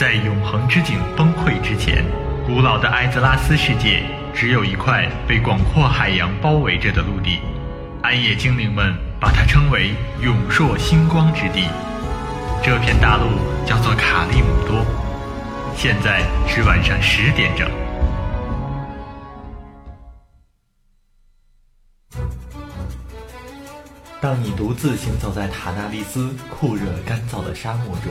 在永恒之井崩溃之前，古老的艾泽拉斯世界只有一块被广阔海洋包围着的陆地。暗夜精灵们把它称为永烁星光之地。这片大陆叫做卡利姆多。现在是晚上十点整。当你独自行走在塔纳利斯酷热干燥的沙漠中，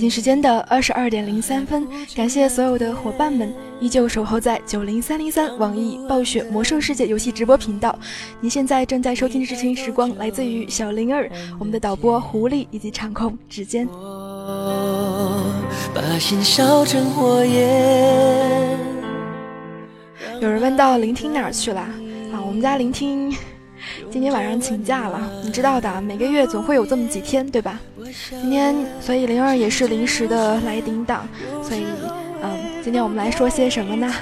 京时间的二十二点零三分，感谢所有的伙伴们依旧守候在九零三零三网易暴雪魔兽世界游戏直播频道。您现在正在收听的这群时光来自于小灵儿、我们的导播狐狸以及场控指尖。有人问到聆听哪儿去了啊？我们家聆听。今天晚上请假了，你知道的，每个月总会有这么几天，对吧？今天，所以灵儿也是临时的来顶档，所以，嗯，今天我们来说些什么呢？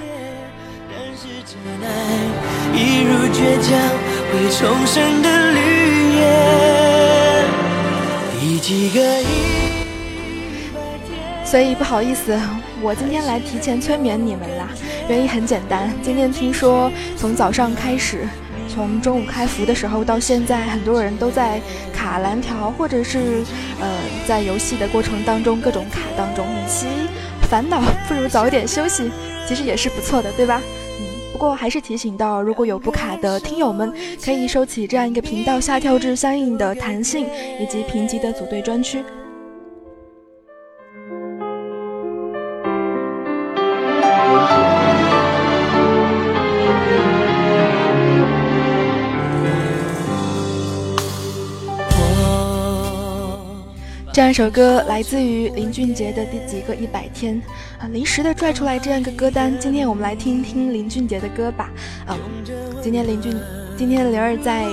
所以不好意思，我今天来提前催眠你们啦。原因很简单，今天听说从早上开始。从中午开服的时候到现在，很多人都在卡蓝条，或者是呃，在游戏的过程当中各种卡当中，与其烦恼，不如早一点休息，其实也是不错的，对吧？嗯，不过还是提醒到，如果有不卡的听友们，可以收起这样一个频道，下跳至相应的弹性以及评级的组队专区。这样一首歌来自于林俊杰的《第几个一百天》啊，临时的拽出来这样一个歌单。今天我们来听听林俊杰的歌吧。啊，今天林俊，今天灵儿在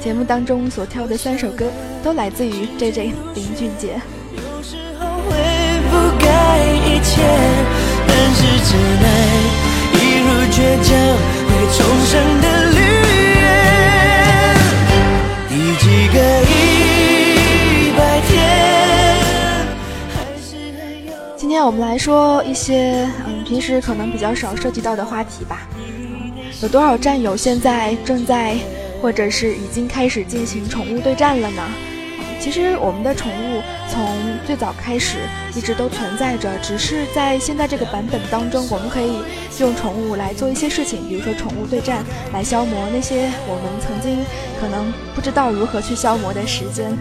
节目当中所挑的三首歌都来自于 J J 林俊杰。第几个那我们来说一些嗯，平时可能比较少涉及到的话题吧。有多少战友现在正在，或者是已经开始进行宠物对战了呢？其实我们的宠物从最早开始一直都存在着，只是在现在这个版本当中，我们可以用宠物来做一些事情，比如说宠物对战，来消磨那些我们曾经可能不知道如何去消磨的时间。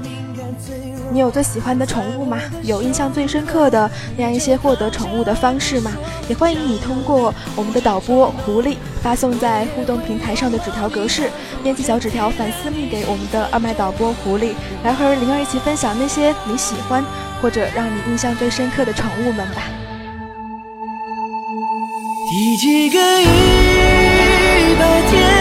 你有最喜欢的宠物吗？有印象最深刻的那样一些获得宠物的方式吗？也欢迎你通过我们的导播狐狸发送在互动平台上的纸条格式，编辑小纸条反私密给我们的二麦导播狐狸，来和灵儿一起分享那些你喜欢或者让你印象最深刻的宠物们吧。第几个一百天？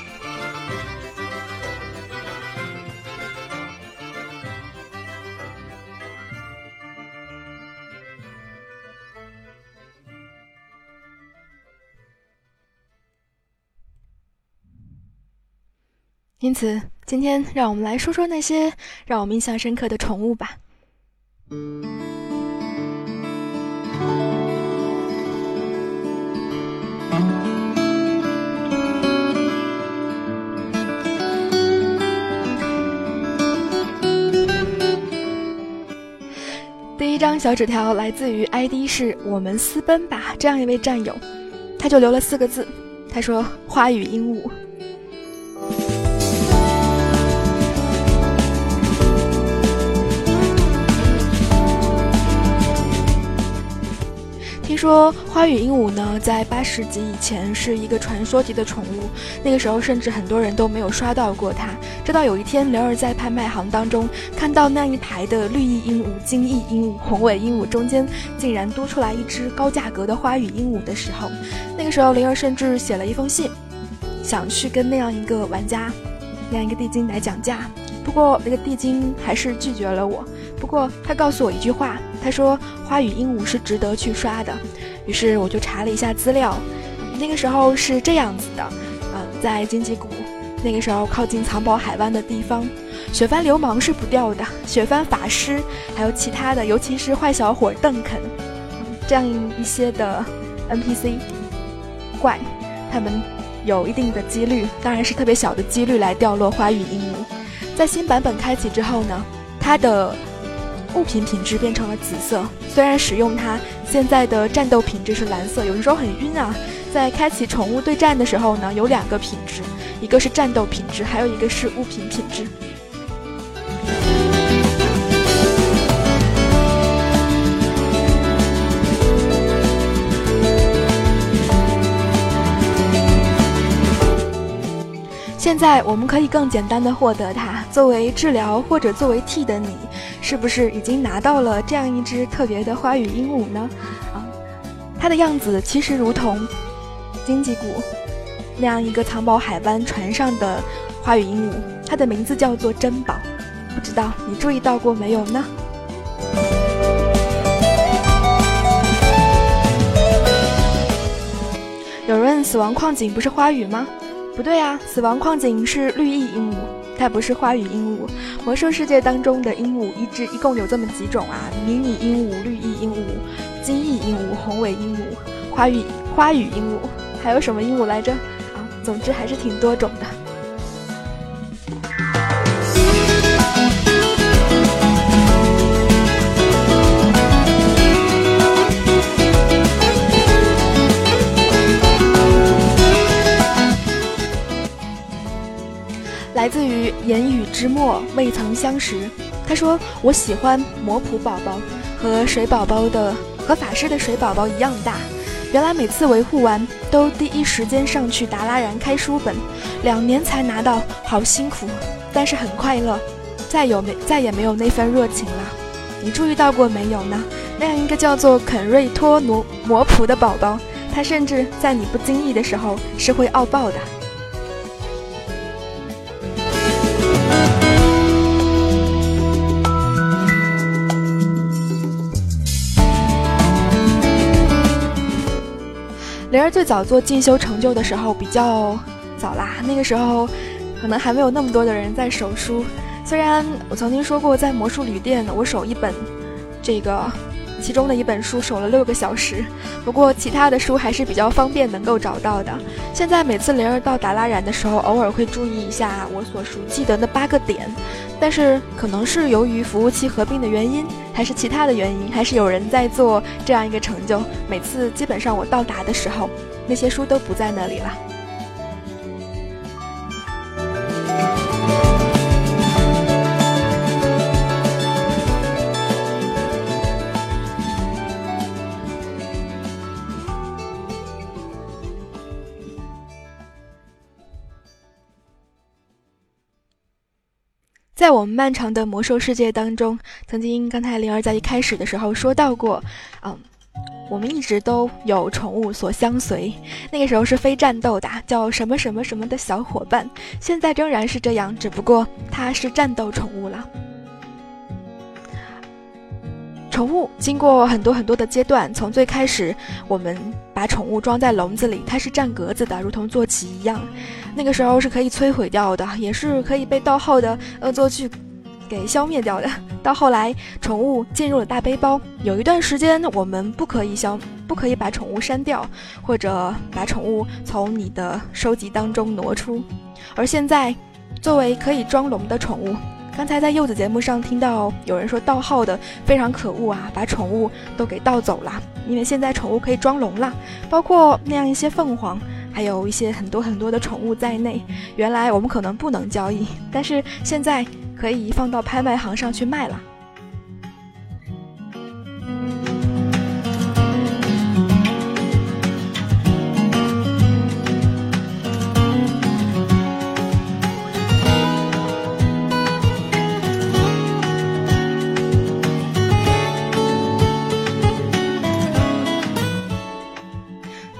因此，今天让我们来说说那些让我们印象深刻的宠物吧。第一张小纸条来自于 ID 是我们私奔吧这样一位战友，他就留了四个字，他说：“花语鹦鹉。”说花语鹦鹉呢，在八十集以前是一个传说级的宠物，那个时候甚至很多人都没有刷到过它。直到有一天，灵儿在拍卖行当中看到那一排的绿翼鹦鹉、金翼鹦鹉、宏伟鹦鹉中间竟然多出来一只高价格的花语鹦鹉的时候，那个时候灵儿甚至写了一封信，想去跟那样一个玩家、那样一个地精来讲价。不过那个地精还是拒绝了我。不过他告诉我一句话。他说花语鹦鹉是值得去刷的，于是我就查了一下资料，那个时候是这样子的，嗯，在荆棘谷，那个时候靠近藏宝海湾的地方，雪帆流氓是不掉的，雪帆法师还有其他的，尤其是坏小伙邓肯，这样一些的 NPC 怪，他们有一定的几率，当然是特别小的几率来掉落花语鹦鹉。在新版本开启之后呢，它的物品品质变成了紫色。虽然使用它，现在的战斗品质是蓝色，有的时候很晕啊。在开启宠物对战的时候呢，有两个品质，一个是战斗品质，还有一个是物品品质。现在我们可以更简单的获得它，作为治疗或者作为替的你，是不是已经拿到了这样一只特别的花语鹦鹉呢？啊，它的样子其实如同荆棘谷那样一个藏宝海湾船上的花语鹦鹉，它的名字叫做珍宝，不知道你注意到过没有呢？有人问：死亡矿井不是花语吗？不对啊，死亡矿井是绿翼鹦鹉，它不是花语鹦鹉。魔兽世界当中的鹦鹉一只一共有这么几种啊：迷你鹦鹉、绿翼鹦鹉、金翼鹦鹉、红尾鹦鹉、花语花语鹦鹉，还有什么鹦鹉来着？啊，总之还是挺多种的。来自于言语之末，未曾相识。他说：“我喜欢魔普宝宝，和水宝宝的和法师的水宝宝一样大。原来每次维护完，都第一时间上去达拉然开书本，两年才拿到，好辛苦，但是很快乐。再有没再也没有那份热情了。你注意到过没有呢？那样一个叫做肯瑞托奴魔普的宝宝，他甚至在你不经意的时候是会傲爆的。”灵儿最早做进修成就的时候比较早啦，那个时候可能还没有那么多的人在手书。虽然我曾经说过，在魔术旅店我手一本，这个其中的一本书守了六个小时，不过其他的书还是比较方便能够找到的。现在每次灵儿到达拉然的时候，偶尔会注意一下我所熟记得的八个点，但是可能是由于服务器合并的原因，还是其他的原因，还是有人在做这样一个成就。每次基本上我到达的时候，那些书都不在那里了。在我们漫长的魔兽世界当中，曾经刚才灵儿在一开始的时候说到过，嗯，我们一直都有宠物所相随，那个时候是非战斗的，叫什么什么什么的小伙伴，现在仍然是这样，只不过它是战斗宠物了。宠物经过很多很多的阶段，从最开始我们把宠物装在笼子里，它是占格子的，如同坐骑一样。那个时候是可以摧毁掉的，也是可以被盗号的恶作剧给消灭掉的。到后来，宠物进入了大背包，有一段时间我们不可以消，不可以把宠物删掉，或者把宠物从你的收集当中挪出。而现在，作为可以装笼的宠物，刚才在柚子节目上听到有人说盗号的非常可恶啊，把宠物都给盗走了。因为现在宠物可以装笼了，包括那样一些凤凰。还有一些很多很多的宠物在内，原来我们可能不能交易，但是现在可以放到拍卖行上去卖了。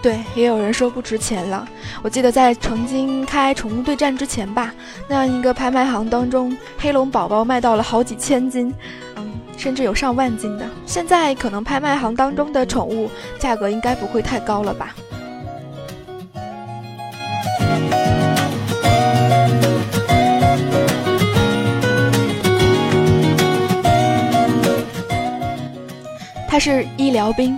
对，也有人说不值钱了。我记得在曾经开宠物对战之前吧，那样一个拍卖行当中，黑龙宝宝卖到了好几千斤，嗯，甚至有上万斤的。现在可能拍卖行当中的宠物价格应该不会太高了吧？他是医疗兵。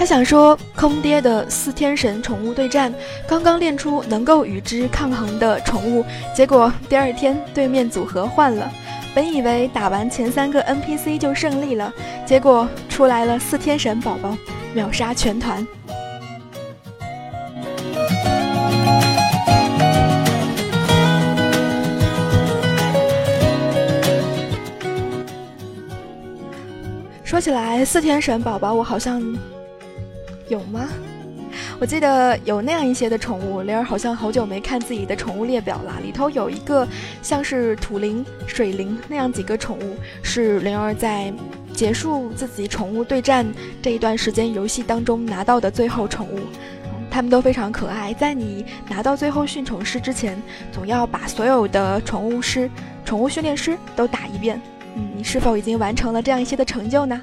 他想说，坑爹的四天神宠物对战，刚刚练出能够与之抗衡的宠物，结果第二天对面组合换了。本以为打完前三个 NPC 就胜利了，结果出来了四天神宝宝，秒杀全团。说起来，四天神宝宝，我好像。有吗？我记得有那样一些的宠物，灵儿好像好久没看自己的宠物列表了。里头有一个像是土灵、水灵那样几个宠物，是灵儿在结束自己宠物对战这一段时间游戏当中拿到的最后宠物。它们都非常可爱。在你拿到最后驯宠师之前，总要把所有的宠物师、宠物训练师都打一遍。嗯，你是否已经完成了这样一些的成就呢？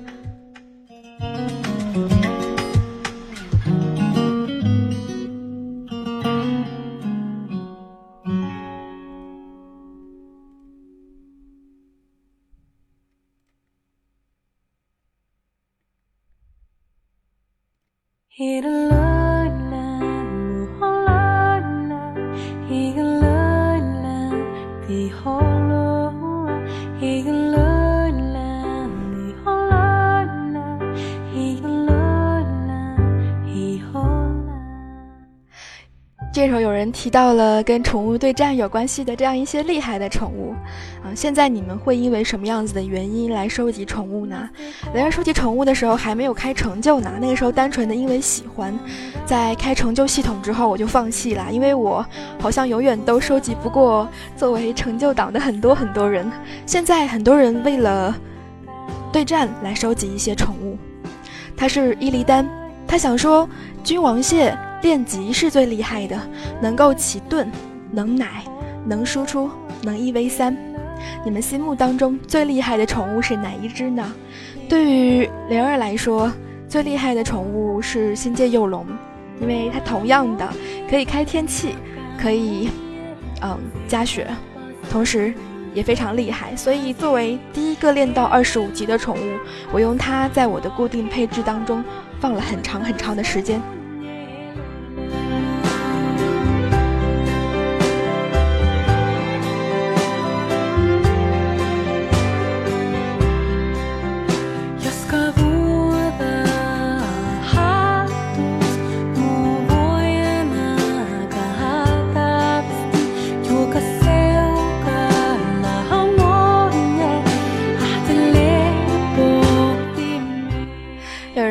这时候有人提到了跟宠物对战有关系的这样一些厉害的宠物，啊，现在你们会因为什么样子的原因来收集宠物呢？雷儿收集宠物的时候还没有开成就呢，那个时候单纯的因为喜欢，在开成就系统之后我就放弃了，因为我好像永远都收集不过作为成就党的很多很多人。现在很多人为了对战来收集一些宠物，他是伊利丹，他想说君王蟹。练级是最厉害的，能够起盾，能奶，能输出，能一 v 三。你们心目当中最厉害的宠物是哪一只呢？对于灵儿来说，最厉害的宠物是新界幼龙，因为它同样的可以开天气，可以嗯加血，同时也非常厉害。所以作为第一个练到二十五级的宠物，我用它在我的固定配置当中放了很长很长的时间。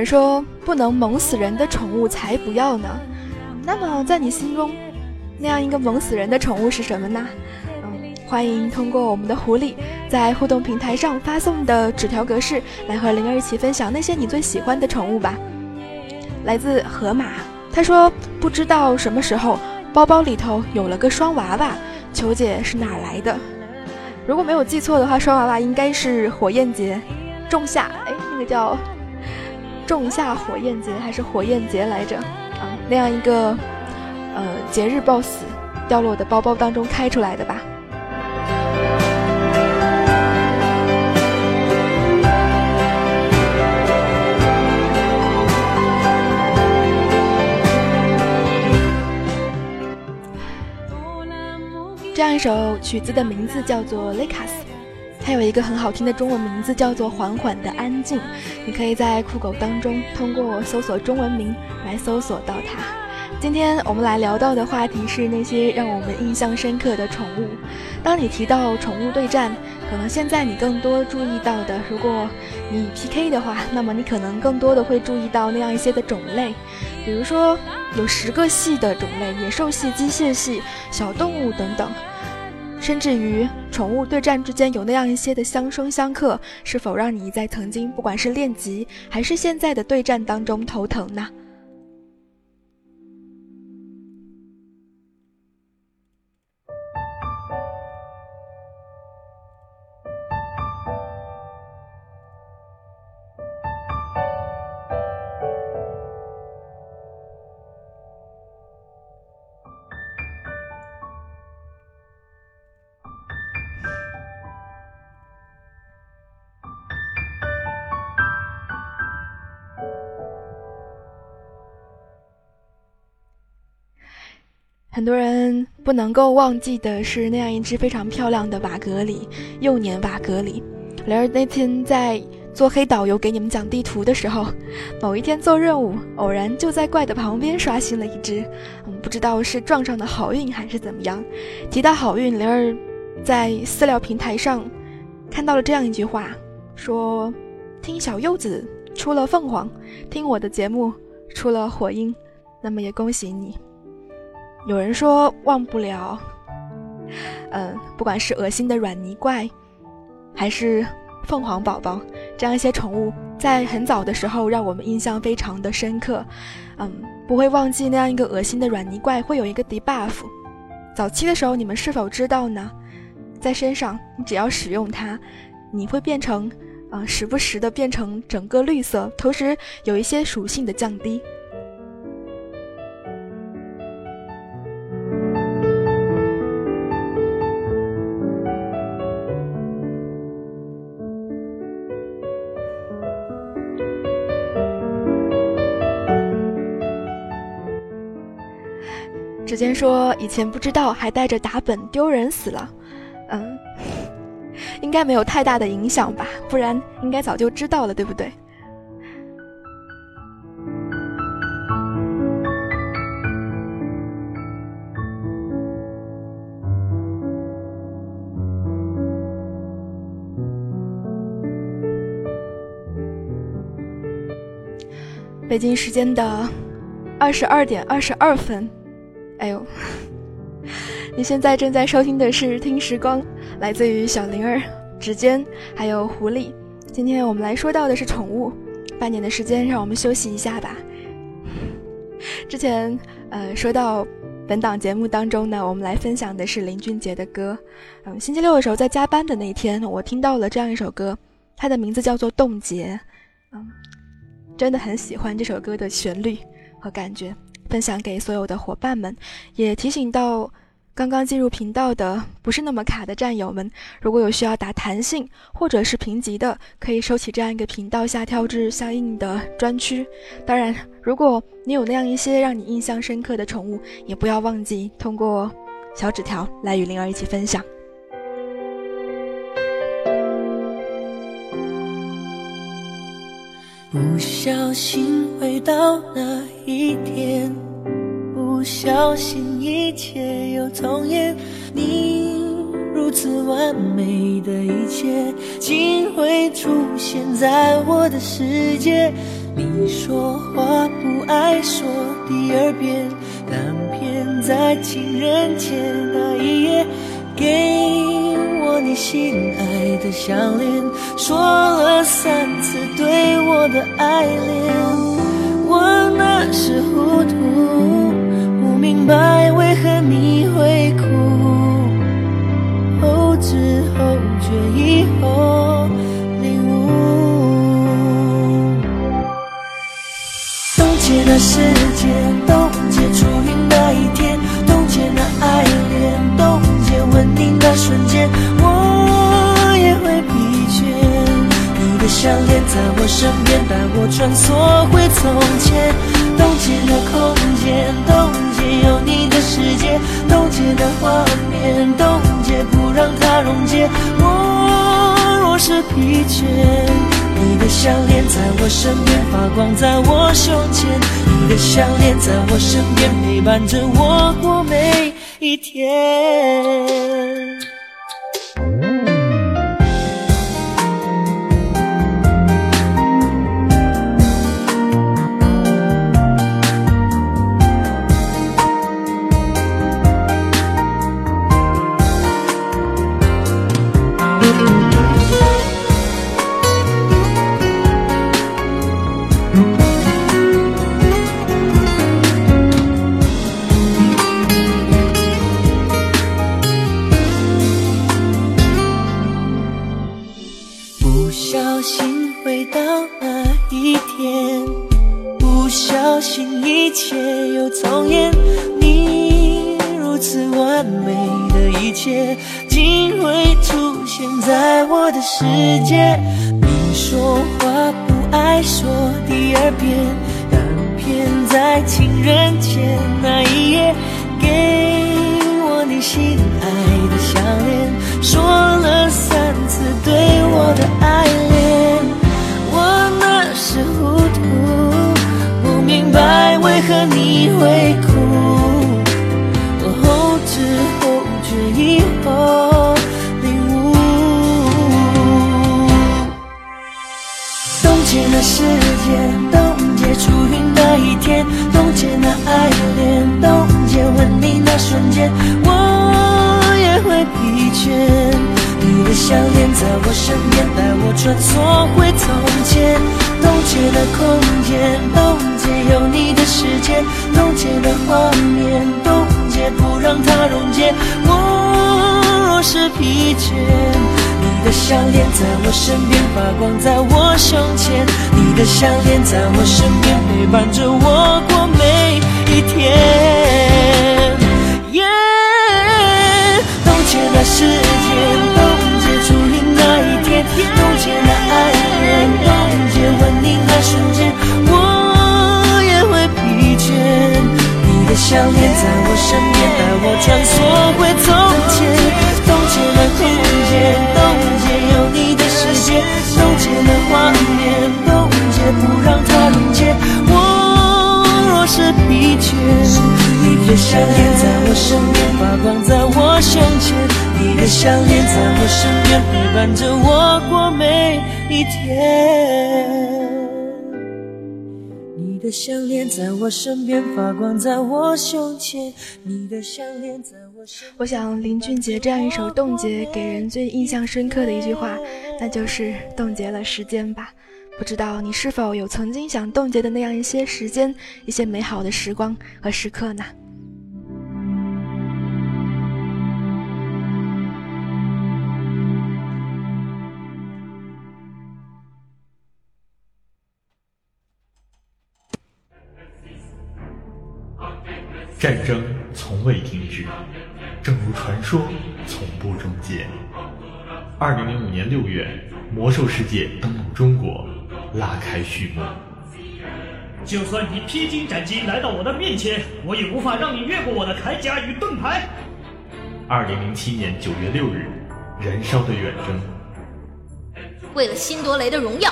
说不能萌死人的宠物才不要呢。那么在你心中，那样一个萌死人的宠物是什么呢？嗯，欢迎通过我们的狐狸在互动平台上发送的纸条格式来和灵儿一起分享那些你最喜欢的宠物吧。来自河马，他说不知道什么时候包包里头有了个双娃娃，求姐是哪来的？如果没有记错的话，双娃娃应该是火焰节仲夏，哎，那个叫。仲夏火焰节还是火焰节来着？啊，那样一个呃节日 BOSS 掉落的包包当中开出来的吧。这样一首曲子的名字叫做《雷卡斯》。它有一个很好听的中文名字，叫做《缓缓的安静》。你可以在酷狗当中通过搜索中文名来搜索到它。今天我们来聊到的话题是那些让我们印象深刻的宠物。当你提到宠物对战，可能现在你更多注意到的，如果你 PK 的话，那么你可能更多的会注意到那样一些的种类，比如说有十个系的种类：野兽系、机械系、小动物等等。甚至于宠物对战之间有那样一些的相生相克，是否让你在曾经不管是练级还是现在的对战当中头疼呢？很多人不能够忘记的是那样一只非常漂亮的瓦格里，幼年瓦格里。然而那天在做黑导游给你们讲地图的时候，某一天做任务，偶然就在怪的旁边刷新了一只，嗯，不知道是撞上的好运还是怎么样。提到好运，灵儿在饲料平台上看到了这样一句话，说：“听小柚子出了凤凰，听我的节目出了火鹰，那么也恭喜你。”有人说忘不了，嗯，不管是恶心的软泥怪，还是凤凰宝宝，这样一些宠物，在很早的时候让我们印象非常的深刻，嗯，不会忘记那样一个恶心的软泥怪会有一个 debuff。早期的时候，你们是否知道呢？在身上，你只要使用它，你会变成，啊，时不时的变成整个绿色，同时有一些属性的降低。时间说以前不知道，还带着打本，丢人死了。嗯，应该没有太大的影响吧，不然应该早就知道了，对不对？北京时间的二十二点二十二分。哎呦，你现在正在收听的是《听时光》，来自于小灵儿、指尖还有狐狸。今天我们来说到的是宠物。半年的时间，让我们休息一下吧。之前呃说到本档节目当中呢，我们来分享的是林俊杰的歌。嗯，星期六的时候在加班的那一天，我听到了这样一首歌，它的名字叫做《冻结》。嗯，真的很喜欢这首歌的旋律和感觉。分享给所有的伙伴们，也提醒到刚刚进入频道的不是那么卡的战友们，如果有需要打弹性或者是评级的，可以收起这样一个频道下跳至相应的专区。当然，如果你有那样一些让你印象深刻的宠物，也不要忘记通过小纸条来与灵儿一起分享。不小心回到那一天，不小心一切又重演。你如此完美的一切，竟会出现在我的世界。你说话不爱说第二遍，但偏在情人节那一夜给我。你心爱的项链，说了三次对我的爱恋。我那时糊涂，不明白为何你会哭。后知后觉以后定的瞬间，我也会疲倦。你的。项链在我身边，带我穿梭回从前。冻结那空间，冻结有你的世界，冻结那画面，冻结不让它溶解。我若是疲倦，你的项链在我身边发光，在我胸前。你的项链在我身边陪伴着我过每一天。在我身边陪伴着我过每一天。耶，冻结那时间，冻结初遇那一天，冻结那爱恋，冻结吻你那瞬间，我也会疲倦。你的项链在我身边，带我穿梭回从前，冻结了空间，不让它溶解。我若是疲倦，你的项链在我身边发光，在我胸前，你的项链在我身边陪伴着我过每一天。你的项链在我身边发光，在我胸前，你的项链在我身边。我想林俊杰这样一首《冻结》，给人最印象深刻的一句话，那就是冻结了时间吧。不知道你是否有曾经想冻结的那样一些时间，一些美好的时光和时刻呢？战争从未停止，正如传说从不终结。二零零五年六月，魔兽世界登陆中国，拉开序幕。就算你披荆斩棘来到我的面前，我也无法让你越过我的铠甲与盾牌。二零零七年九月六日，燃烧的远征。为了辛多雷的荣耀，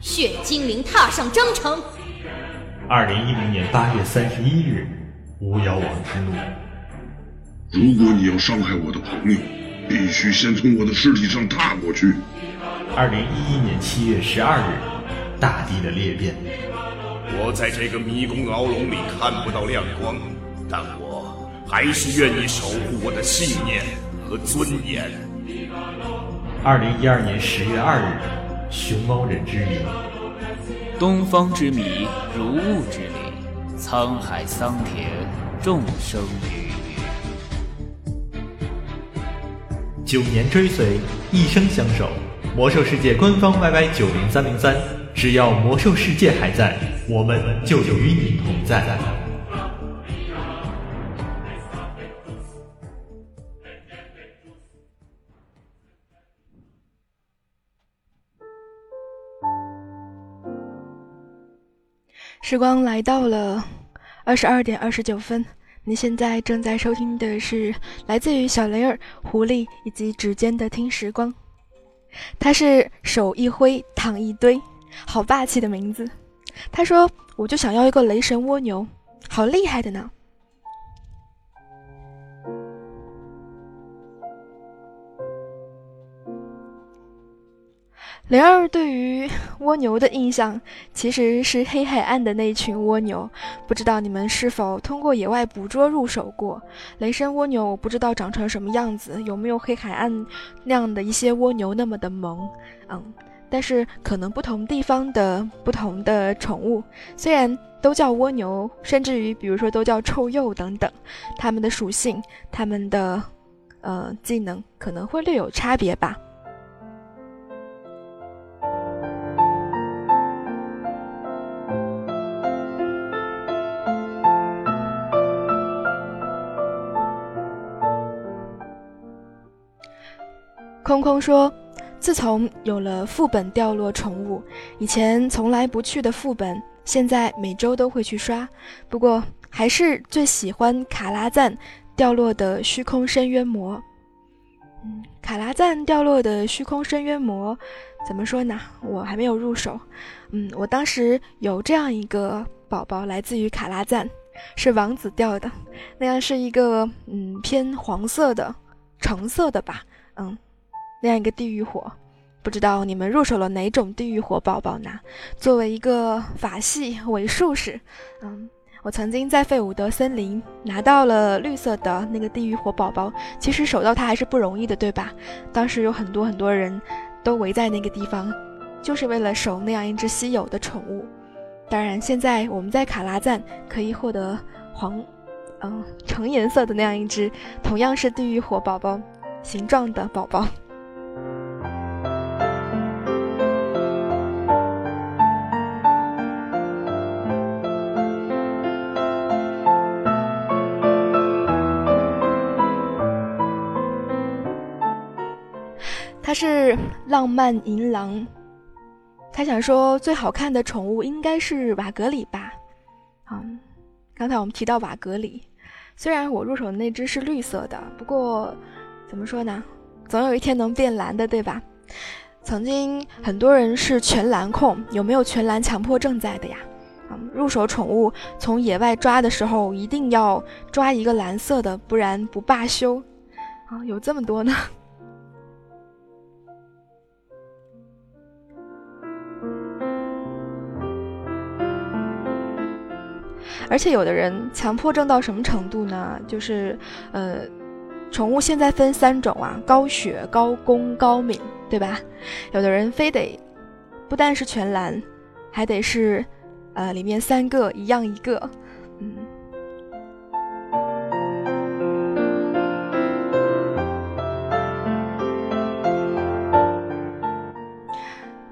血精灵踏上征程。二零一零年八月三十一日，巫妖王之怒。如果你要伤害我的朋友，必须先从我的尸体上踏过去。二零一一年七月十二日，大地的裂变。我在这个迷宫牢笼里看不到亮光，但我还是愿意守护我的信念和尊严。二零一二年十月二日，熊猫人之谜。东方之谜，如雾之里，沧海桑田，众生鱼鱼。九年追随，一生相守。魔兽世界官方 YY 九零三零三，只要魔兽世界还在，我们就与你同在。时光来到了二十二点二十九分，您现在正在收听的是来自于小雷儿、狐狸以及指尖的听时光。他是手一挥躺一堆，好霸气的名字。他说：“我就想要一个雷神蜗牛，好厉害的呢。”灵儿对于蜗牛的印象其实是黑海岸的那群蜗牛，不知道你们是否通过野外捕捉入手过雷神蜗牛？我不知道长成什么样子，有没有黑海岸那样的一些蜗牛那么的萌？嗯，但是可能不同地方的不同的宠物，虽然都叫蜗牛，甚至于比如说都叫臭鼬等等，它们的属性、它们的呃技能可能会略有差别吧。空空说：“自从有了副本掉落宠物，以前从来不去的副本，现在每周都会去刷，不过还是最喜欢卡拉赞掉落的虚空深渊魔。嗯，卡拉赞掉落的虚空深渊魔，怎么说呢？我还没有入手。嗯，我当时有这样一个宝宝，来自于卡拉赞，是王子掉的，那样是一个嗯偏黄色的、橙色的吧，嗯，那样一个地狱火。不知道你们入手了哪种地狱火宝宝呢？作为一个法系伪术士，嗯。我曾经在费伍德森林拿到了绿色的那个地狱火宝宝，其实守到它还是不容易的，对吧？当时有很多很多人都围在那个地方，就是为了守那样一只稀有的宠物。当然，现在我们在卡拉赞可以获得黄，嗯，橙颜色的那样一只，同样是地狱火宝宝形状的宝宝。他是浪漫银狼，他想说最好看的宠物应该是瓦格里吧？嗯，刚才我们提到瓦格里，虽然我入手的那只是绿色的，不过怎么说呢，总有一天能变蓝的，对吧？曾经很多人是全蓝控，有没有全蓝强迫症在的呀？嗯，入手宠物从野外抓的时候一定要抓一个蓝色的，不然不罢休。啊，有这么多呢。而且有的人强迫症到什么程度呢？就是，呃，宠物现在分三种啊，高血、高攻、高敏，对吧？有的人非得不但是全蓝，还得是，呃，里面三个一样一个，嗯。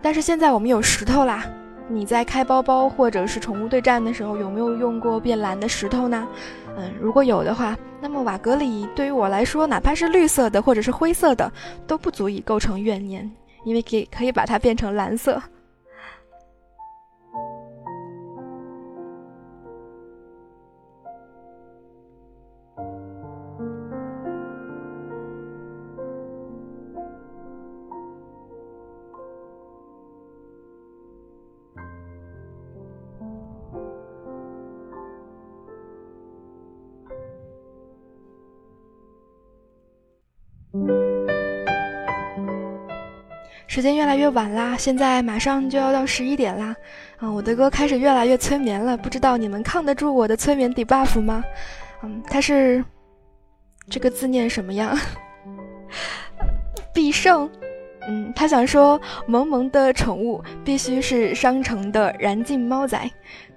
但是现在我们有石头啦。你在开包包或者是宠物对战的时候，有没有用过变蓝的石头呢？嗯，如果有的话，那么瓦格里对于我来说，哪怕是绿色的或者是灰色的，都不足以构成怨念，因为可以可以把它变成蓝色。时间越来越晚啦，现在马上就要到十一点啦，啊，我的歌开始越来越催眠了，不知道你们抗得住我的催眠 debuff 吗？嗯，他是这个字念什么样？必胜。嗯，他想说萌萌的宠物必须是商城的燃尽猫仔，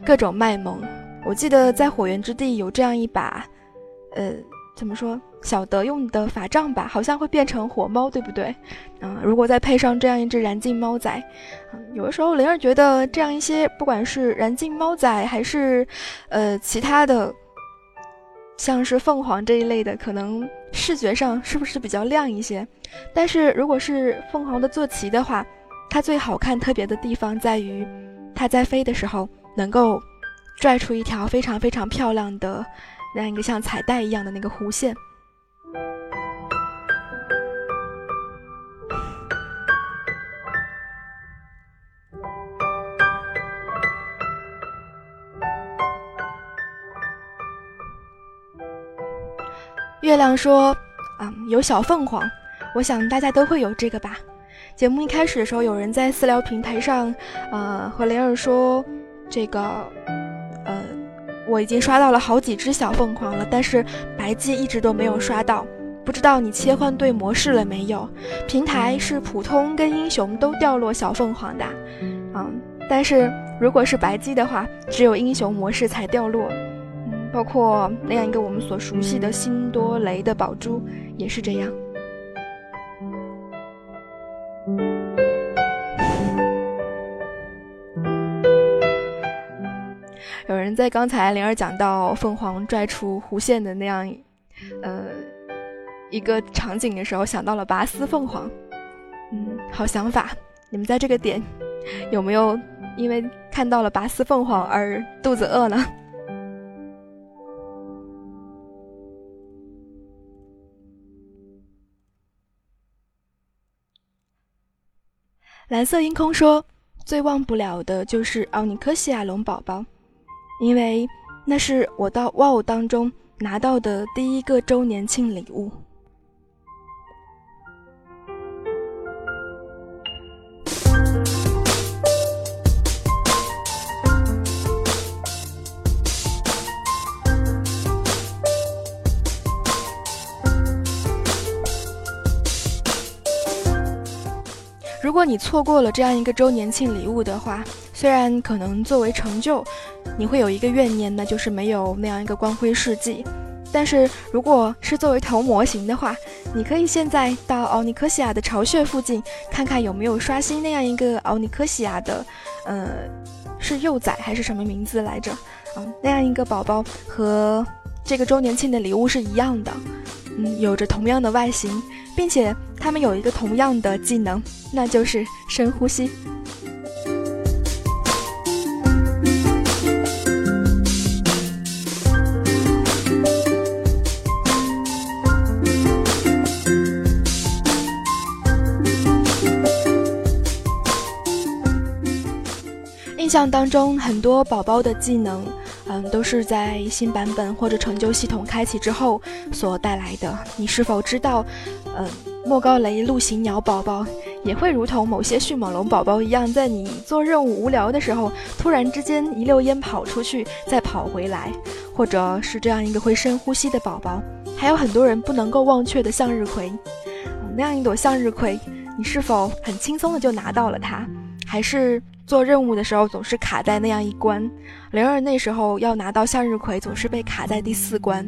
各种卖萌。我记得在火源之地有这样一把，呃。怎么说？小德用的法杖吧，好像会变成火猫，对不对？嗯，如果再配上这样一只燃尽猫仔，嗯，有的时候灵儿觉得这样一些，不管是燃尽猫仔还是，呃，其他的，像是凤凰这一类的，可能视觉上是不是比较亮一些？但是如果是凤凰的坐骑的话，它最好看、特别的地方在于，它在飞的时候能够拽出一条非常非常漂亮的。那样一个像彩带一样的那个弧线。月亮说：“啊，有小凤凰，我想大家都会有这个吧。”节目一开始的时候，有人在私聊平台上，呃，和灵儿说：“这个，”我已经刷到了好几只小凤凰了，但是白鸡一直都没有刷到，不知道你切换对模式了没有？平台是普通跟英雄都掉落小凤凰的，嗯，但是如果是白鸡的话，只有英雄模式才掉落，嗯，包括那样一个我们所熟悉的辛多雷的宝珠也是这样。有人在刚才灵儿讲到凤凰拽出弧线的那样，呃，一个场景的时候，想到了拔丝凤凰。嗯，好想法。你们在这个点有没有因为看到了拔丝凤凰而肚子饿呢？蓝色阴空说：“最忘不了的就是奥尼科西亚龙宝宝，因为那是我到 WoW 当中拿到的第一个周年庆礼物。”你错过了这样一个周年庆礼物的话，虽然可能作为成就，你会有一个怨念，那就是没有那样一个光辉事迹。但是如果是作为头模型的话，你可以现在到奥尼科西亚的巢穴附近，看看有没有刷新那样一个奥尼科西亚的，呃，是幼崽还是什么名字来着？嗯，那样一个宝宝和这个周年庆的礼物是一样的，有着同样的外形。并且他们有一个同样的技能，那就是深呼吸。印象当中，很多宝宝的技能，嗯，都是在新版本或者成就系统开启之后所带来的。你是否知道？嗯，莫高雷陆行鸟宝宝也会如同某些迅猛龙宝宝一样，在你做任务无聊的时候，突然之间一溜烟跑出去，再跑回来，或者是这样一个会深呼吸的宝宝。还有很多人不能够忘却的向日葵，那样一朵向日葵，你是否很轻松的就拿到了它？还是做任务的时候总是卡在那样一关？灵儿那时候要拿到向日葵，总是被卡在第四关。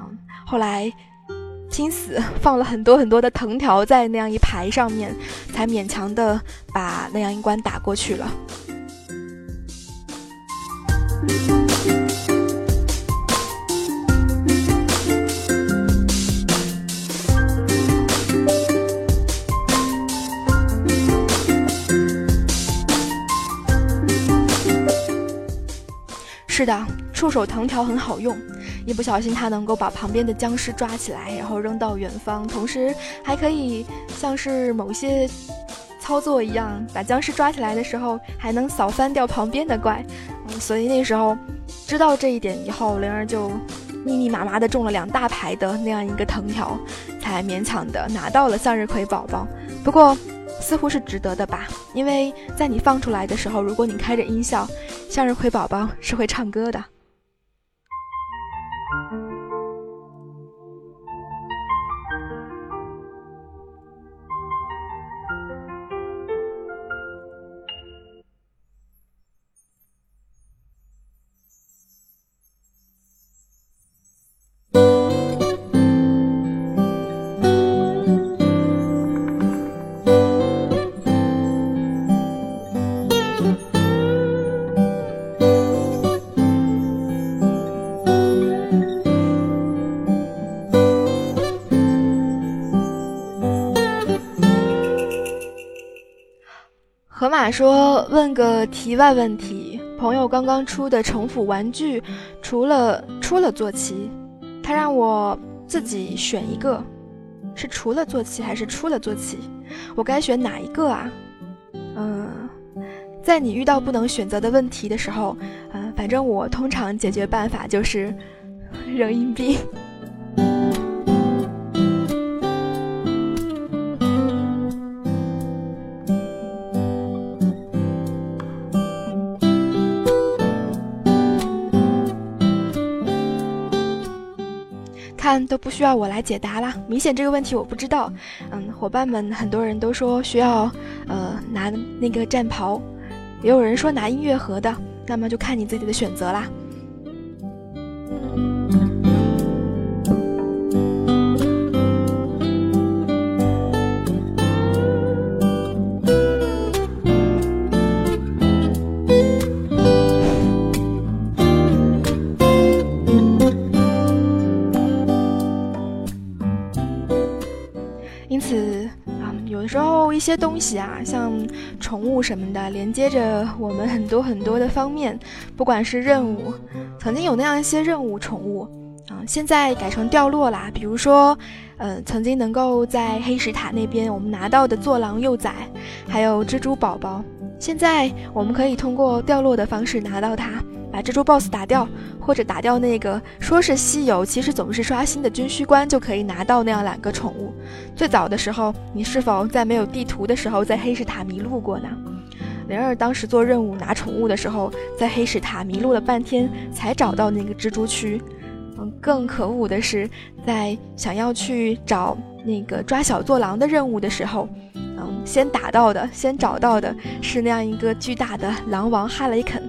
嗯，后来。拼死放了很多很多的藤条在那样一排上面，才勉强的把那样一关打过去了。是的，触手藤条很好用。一不小心，它能够把旁边的僵尸抓起来，然后扔到远方，同时还可以像是某些操作一样，把僵尸抓起来的时候，还能扫翻掉旁边的怪。嗯，所以那时候知道这一点以后，灵儿就密密麻麻的种了两大排的那样一个藤条，才勉强的拿到了向日葵宝宝。不过似乎是值得的吧，因为在你放出来的时候，如果你开着音效，向日葵宝宝是会唱歌的。说：“问个题外问题，朋友刚刚出的重复玩具，除了出了坐骑，他让我自己选一个，是除了坐骑还是出了坐骑？我该选哪一个啊？嗯，在你遇到不能选择的问题的时候，嗯，反正我通常解决办法就是扔硬币。”都不需要我来解答啦，明显这个问题我不知道。嗯，伙伴们很多人都说需要，呃，拿那个战袍，也有人说拿音乐盒的，那么就看你自己的选择啦。些东西啊，像宠物什么的，连接着我们很多很多的方面，不管是任务，曾经有那样一些任务宠物啊，现在改成掉落啦。比如说，呃，曾经能够在黑石塔那边我们拿到的坐狼幼崽，还有蜘蛛宝宝，现在我们可以通过掉落的方式拿到它。把蜘蛛 BOSS 打掉，或者打掉那个说是稀有，其实总是刷新的军需官，就可以拿到那样两个宠物。最早的时候，你是否在没有地图的时候，在黑石塔迷路过呢？灵儿当时做任务拿宠物的时候，在黑石塔迷路了半天，才找到那个蜘蛛区。嗯，更可恶的是，在想要去找那个抓小作狼的任务的时候，嗯，先打到的，先找到的是那样一个巨大的狼王哈雷肯。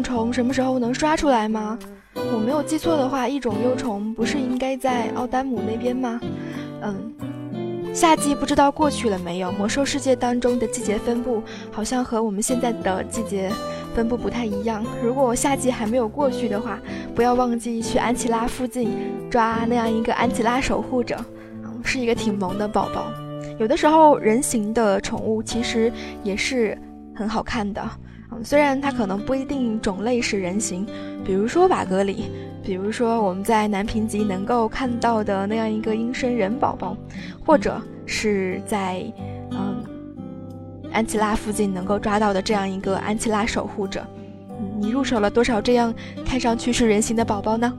幼虫什么时候能刷出来吗？我没有记错的话，一种幼虫不是应该在奥丹姆那边吗？嗯，夏季不知道过去了没有？魔兽世界当中的季节分布好像和我们现在的季节分布不太一样。如果夏季还没有过去的话，不要忘记去安琪拉附近抓那样一个安琪拉守护者，是一个挺萌的宝宝。有的时候人形的宠物其实也是很好看的。虽然它可能不一定种类是人形，比如说瓦格里，比如说我们在南平级能够看到的那样一个阴身人宝宝，或者是在嗯安琪拉附近能够抓到的这样一个安琪拉守护者。你入手了多少这样看上去是人形的宝宝呢？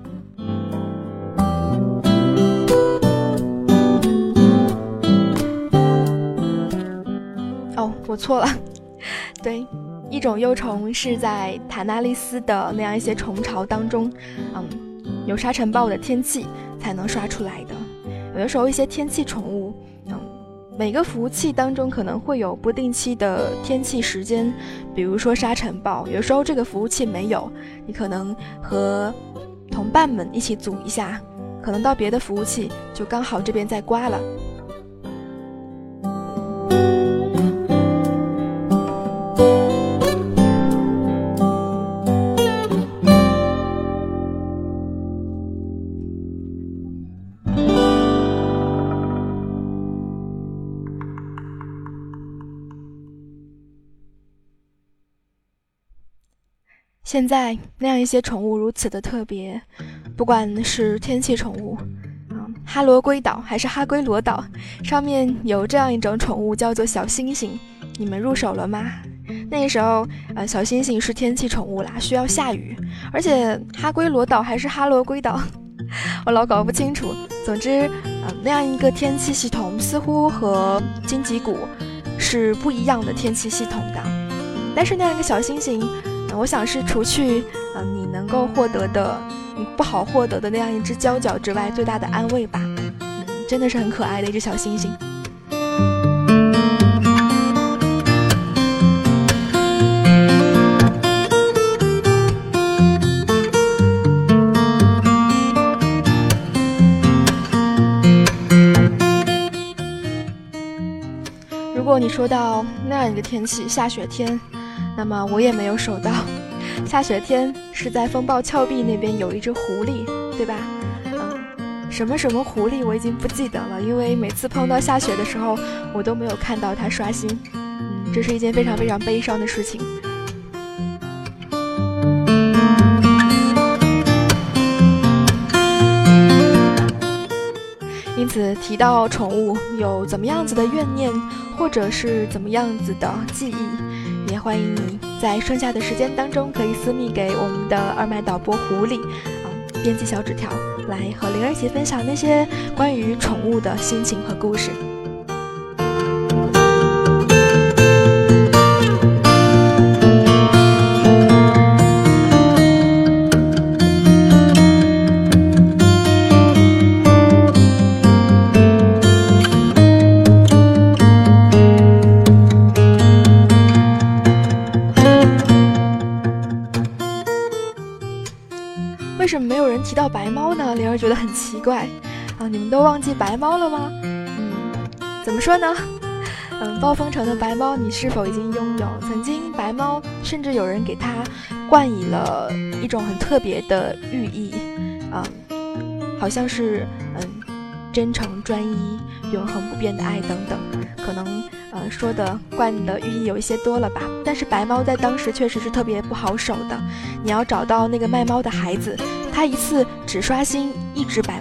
哦，我错了，对。一种幼虫是在塔纳利斯的那样一些虫巢当中，嗯，有沙尘暴的天气才能刷出来的。有的时候一些天气宠物，嗯，每个服务器当中可能会有不定期的天气时间，比如说沙尘暴。有时候这个服务器没有，你可能和同伴们一起组一下，可能到别的服务器就刚好这边在刮了。现在那样一些宠物如此的特别，不管是天气宠物，啊，哈罗龟岛还是哈龟罗岛，上面有这样一种宠物叫做小星星，你们入手了吗？那个时候，呃，小星星是天气宠物啦，需要下雨，而且哈龟罗岛还是哈罗龟岛，我老搞不清楚。总之，嗯，那样一个天气系统似乎和荆棘谷是不一样的天气系统的，但是那样一个小星星。我想是除去，嗯，你能够获得的，你不好获得的那样一只娇角之外，最大的安慰吧。嗯，真的是很可爱的一只小星星。如果你说到那样一个天气，下雪天。那么我也没有收到。下雪天是在风暴峭壁那边有一只狐狸，对吧？嗯，什么什么狐狸我已经不记得了，因为每次碰到下雪的时候，我都没有看到它刷新。嗯，这是一件非常非常悲伤的事情。因此提到宠物有怎么样子的怨念，或者是怎么样子的记忆。欢迎你在剩下的时间当中，可以私密给我们的二麦导播狐狸，啊，编辑小纸条，来和灵儿一起分享那些关于宠物的心情和故事。怪啊！你们都忘记白猫了吗？嗯，怎么说呢？嗯，暴风城的白猫，你是否已经拥有？曾经白猫甚至有人给它冠以了一种很特别的寓意啊，好像是嗯，真诚、专一、永恒不变的爱等等，可能。呃，说的冠的寓意有一些多了吧？但是白猫在当时确实是特别不好守的。你要找到那个卖猫的孩子，他一次只刷新一只白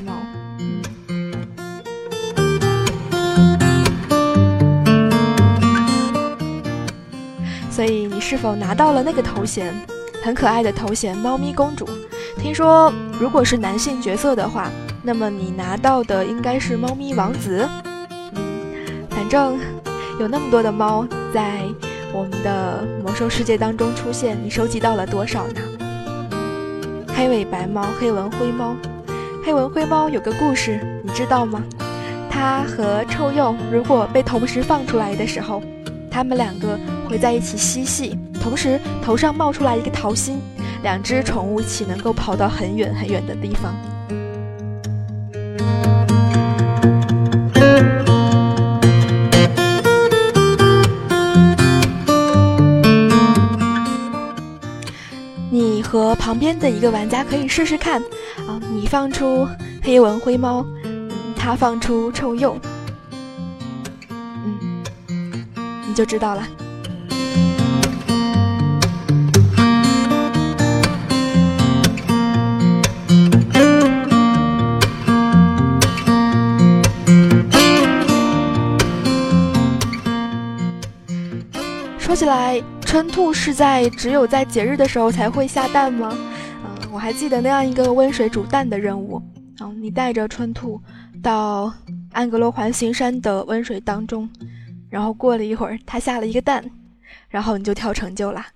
是否拿到了那个头衔？很可爱的头衔——猫咪公主。听说如果是男性角色的话，那么你拿到的应该是猫咪王子。嗯，反正。有那么多的猫在我们的魔兽世界当中出现，你收集到了多少呢？黑尾白猫、黑纹灰猫，黑纹灰猫有个故事，你知道吗？它和臭鼬如果被同时放出来的时候，它们两个会在一起嬉戏，同时头上冒出来一个桃心，两只宠物一起能够跑到很远很远的地方。你和旁边的一个玩家可以试试看，啊，你放出黑纹灰猫，他放出臭鼬，嗯，你就知道了。起来。春兔是在只有在节日的时候才会下蛋吗？嗯，我还记得那样一个温水煮蛋的任务。嗯，你带着春兔到安格罗环形山的温水当中，然后过了一会儿，它下了一个蛋，然后你就跳成就啦。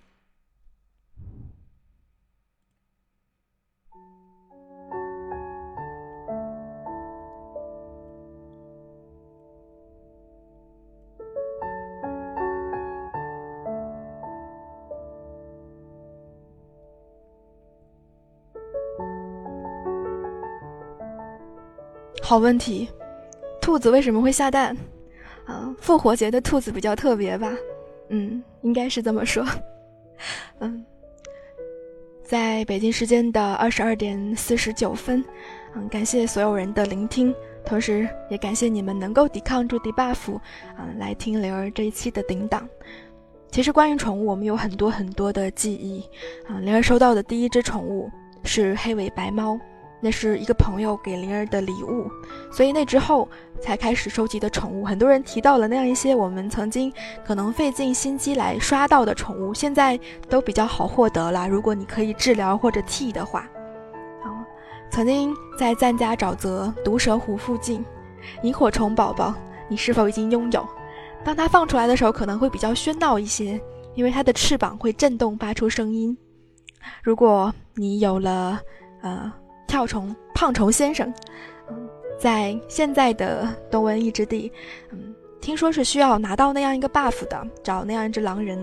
好问题，兔子为什么会下蛋？啊，复活节的兔子比较特别吧？嗯，应该是这么说。嗯，在北京时间的二十二点四十九分，嗯，感谢所有人的聆听，同时也感谢你们能够抵抗住 debuff，嗯，来听灵儿这一期的顶档。其实关于宠物，我们有很多很多的记忆。啊，灵儿收到的第一只宠物是黑尾白猫。那是一个朋友给灵儿的礼物，所以那之后才开始收集的宠物。很多人提到了那样一些我们曾经可能费尽心机来刷到的宠物，现在都比较好获得了。如果你可以治疗或者替的话，啊，曾经在赞家沼泽毒蛇湖附近，萤火虫宝宝，你是否已经拥有？当它放出来的时候，可能会比较喧闹一些，因为它的翅膀会震动发出声音。如果你有了，呃。跳虫胖虫先生，嗯，在现在的东瘟疫之地，嗯，听说是需要拿到那样一个 buff 的，找那样一只狼人，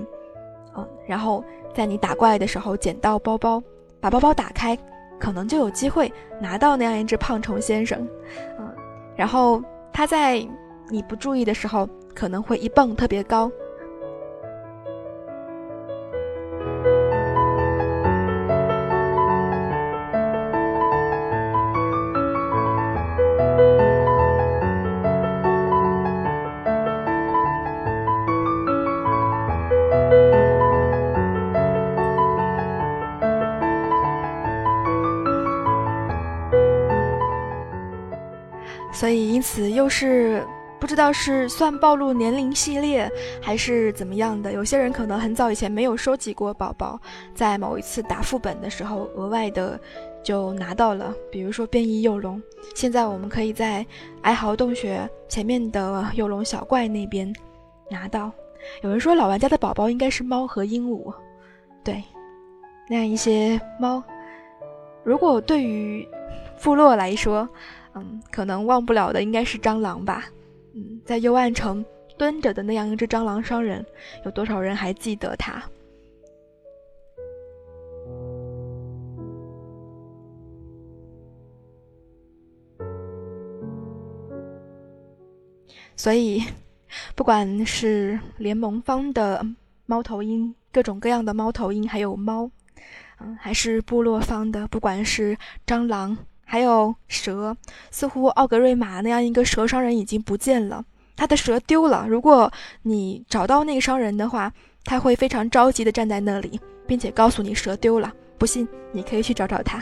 嗯，然后在你打怪的时候捡到包包，把包包打开，可能就有机会拿到那样一只胖虫先生，嗯，然后他在你不注意的时候，可能会一蹦特别高。此又是不知道是算暴露年龄系列还是怎么样的。有些人可能很早以前没有收集过宝宝，在某一次打副本的时候，额外的就拿到了。比如说变异幼龙，现在我们可以在哀嚎洞穴前面的幼龙小怪那边拿到。有人说老玩家的宝宝应该是猫和鹦鹉，对，那样一些猫。如果对于部落来说，嗯，可能忘不了的应该是蟑螂吧。嗯，在幽暗城蹲着的那样一只蟑螂商人，有多少人还记得他？所以不管是联盟方的猫头鹰，各种各样的猫头鹰，还有猫，嗯，还是部落方的，不管是蟑螂。还有蛇，似乎奥格瑞玛那样一个蛇商人已经不见了，他的蛇丢了。如果你找到那个商人的话，他会非常着急地站在那里，并且告诉你蛇丢了。不信，你可以去找找他。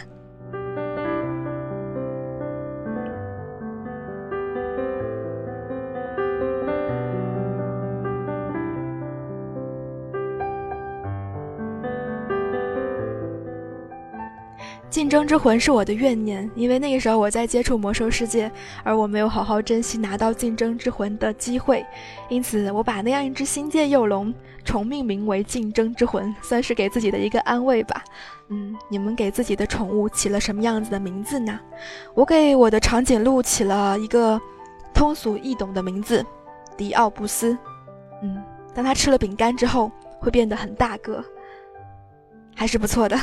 竞争之魂是我的怨念，因为那个时候我在接触魔兽世界，而我没有好好珍惜拿到竞争之魂的机会，因此我把那样一只新界幼龙重命名为竞争之魂，算是给自己的一个安慰吧。嗯，你们给自己的宠物起了什么样子的名字呢？我给我的长颈鹿起了一个通俗易懂的名字——迪奥布斯。嗯，当它吃了饼干之后，会变得很大个，还是不错的。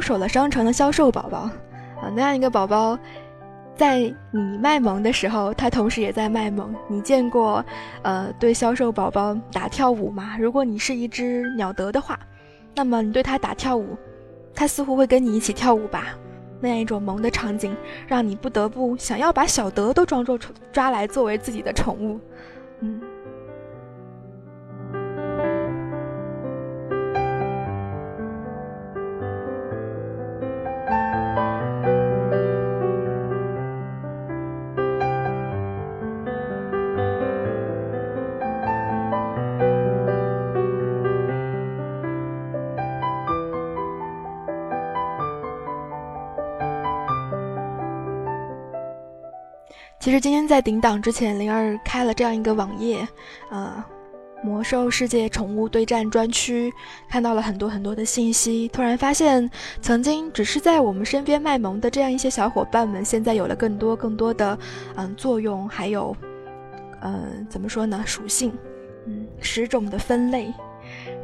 入手了商城的销售宝宝，啊，那样一个宝宝，在你卖萌的时候，他同时也在卖萌。你见过，呃，对销售宝宝打跳舞吗？如果你是一只鸟德的话，那么你对他打跳舞，他似乎会跟你一起跳舞吧？那样一种萌的场景，让你不得不想要把小德都装作抓来作为自己的宠物，其实今天在顶档之前，灵儿开了这样一个网页，呃，魔兽世界宠物对战专区，看到了很多很多的信息，突然发现，曾经只是在我们身边卖萌的这样一些小伙伴们，现在有了更多更多的嗯作用，还有，嗯怎么说呢，属性，嗯十种的分类。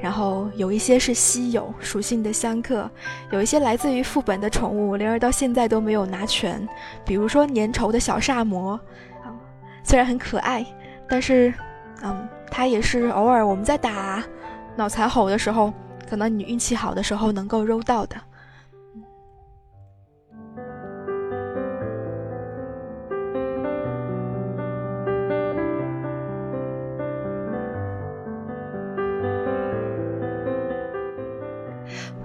然后有一些是稀有属性的相克，有一些来自于副本的宠物，灵儿到现在都没有拿全。比如说粘稠的小煞魔，啊，虽然很可爱，但是，嗯，它也是偶尔我们在打脑残吼的时候，可能你运气好的时候能够揉到的。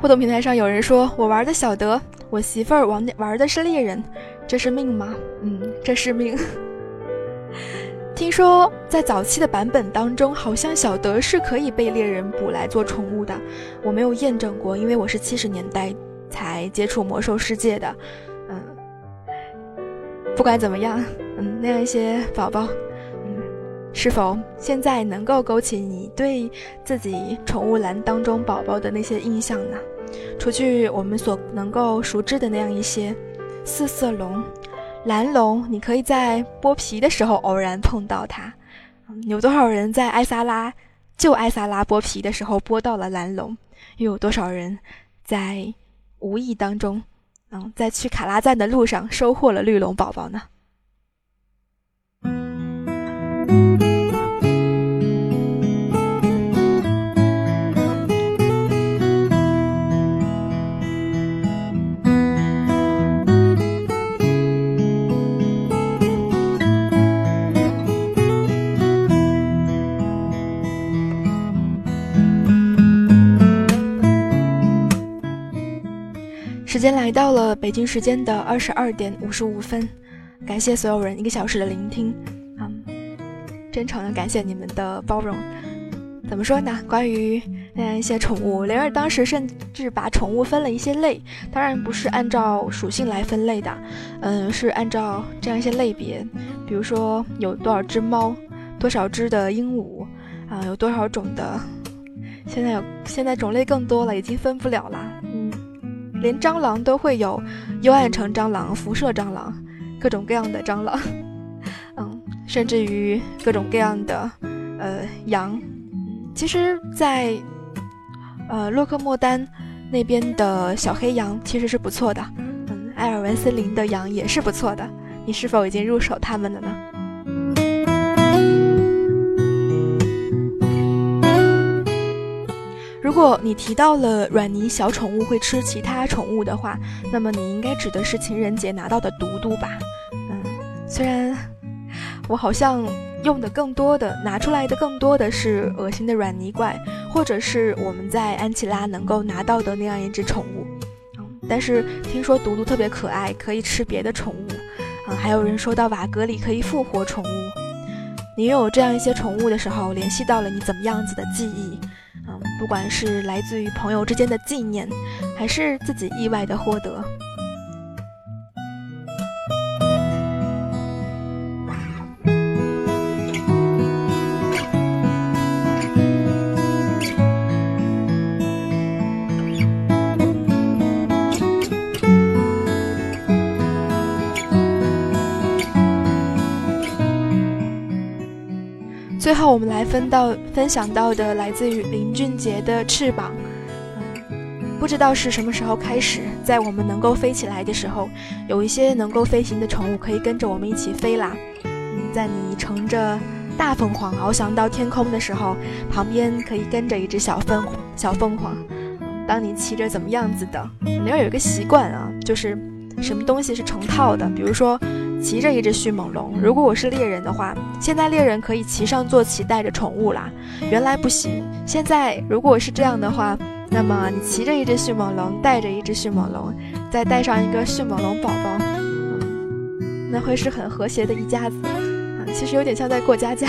互动平台上有人说：“我玩的小德，我媳妇儿玩玩的是猎人，这是命吗？”嗯，这是命。听说在早期的版本当中，好像小德是可以被猎人捕来做宠物的，我没有验证过，因为我是七十年代才接触魔兽世界的。嗯，不管怎么样，嗯，那样一些宝宝，是否现在能够勾起你对自己宠物栏当中宝宝的那些印象呢？除去我们所能够熟知的那样一些四色龙、蓝龙，你可以在剥皮的时候偶然碰到它。有多少人在艾萨拉救艾萨拉剥皮的时候剥到了蓝龙？又有多少人在无意当中，嗯，在去卡拉赞的路上收获了绿龙宝宝呢？时间来到了北京时间的二十二点五十五分，感谢所有人一个小时的聆听，真诚的感谢你们的包容。怎么说呢？关于那一些宠物，灵儿当时甚至把宠物分了一些类，当然不是按照属性来分类的，嗯，是按照这样一些类别，比如说有多少只猫，多少只的鹦鹉，啊，有多少种的，现在有现在种类更多了，已经分不了了。连蟑螂都会有，幽暗城蟑螂、辐射蟑螂，各种各样的蟑螂。甚至于各种各样的呃羊。其实，在呃洛克莫丹那边的小黑羊其实是不错的，嗯，埃尔文森林的羊也是不错的。你是否已经入手它们了呢？如果你提到了软泥小宠物会吃其他宠物的话，那么你应该指的是情人节拿到的嘟嘟吧？嗯，虽然我好像用的更多的拿出来的更多的是恶心的软泥怪，或者是我们在安琪拉能够拿到的那样一只宠物，但是听说嘟嘟特别可爱，可以吃别的宠物，啊，还有人说到瓦格里可以复活宠物。你拥有这样一些宠物的时候，联系到了你怎么样子的记忆？不管是来自于朋友之间的纪念，还是自己意外的获得。最后，我们来分到分享到的来自于林俊杰的翅膀。不知道是什么时候开始，在我们能够飞起来的时候，有一些能够飞行的宠物可以跟着我们一起飞啦。嗯，在你乘着大凤凰翱翔到天空的时候，旁边可以跟着一只小凤小凤凰。当你骑着怎么样子的，你要有一个习惯啊，就是什么东西是成套的，比如说。骑着一只迅猛龙，如果我是猎人的话，现在猎人可以骑上坐骑带着宠物啦。原来不行，现在如果是这样的话，那么你骑着一只迅猛龙，带着一只迅猛龙，再带上一个迅猛龙宝宝，那会是很和谐的一家子啊。其实有点像在过家家。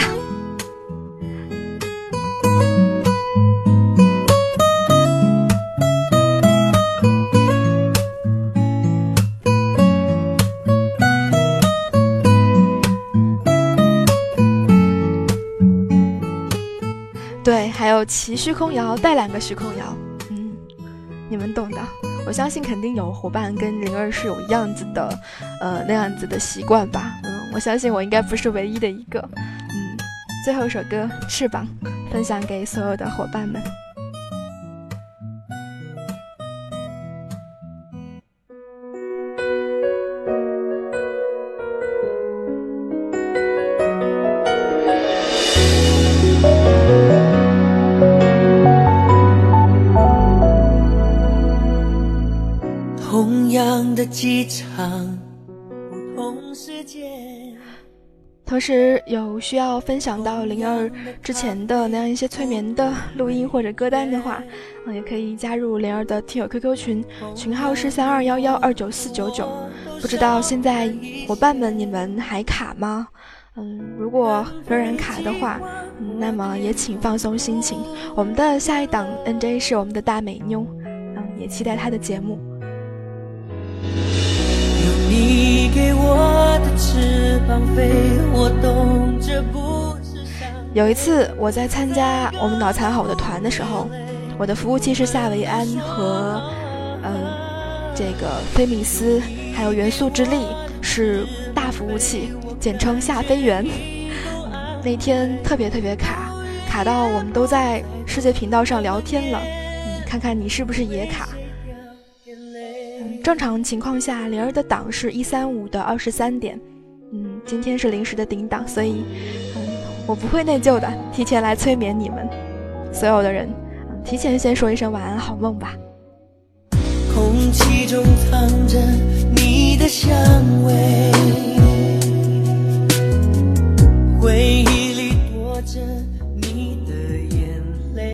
我骑虚空摇，带两个虚空摇，嗯，你们懂的。我相信肯定有伙伴跟灵儿是有样子的，呃，那样子的习惯吧。嗯，我相信我应该不是唯一的一个。嗯，最后一首歌《翅膀》，分享给所有的伙伴们。需要分享到灵儿之前的那样一些催眠的录音或者歌单的话，嗯，也可以加入灵儿的听友 QQ 群，群号是三二幺幺二九四九九。不知道现在伙伴们你们还卡吗？嗯，如果仍然卡的话，嗯，那么也请放松心情。我们的下一档 NJ 是我们的大美妞，嗯，也期待她的节目。你给我的翅膀飞，我懂这不是有一次我在参加我们脑残好的团的时候，我的服务器是夏维安和嗯这个菲米斯，还有元素之力是大服务器，简称夏飞员。那天特别特别卡，卡到我们都在世界频道上聊天了，嗯，看看你是不是也卡。正常情况下，灵儿的档是一三五的二十三点。嗯，今天是临时的顶档，所以，嗯，我不会内疚的，提前来催眠你们所有的人，提前先说一声晚安，好梦吧。空气中藏着你的香味，回忆里躲着。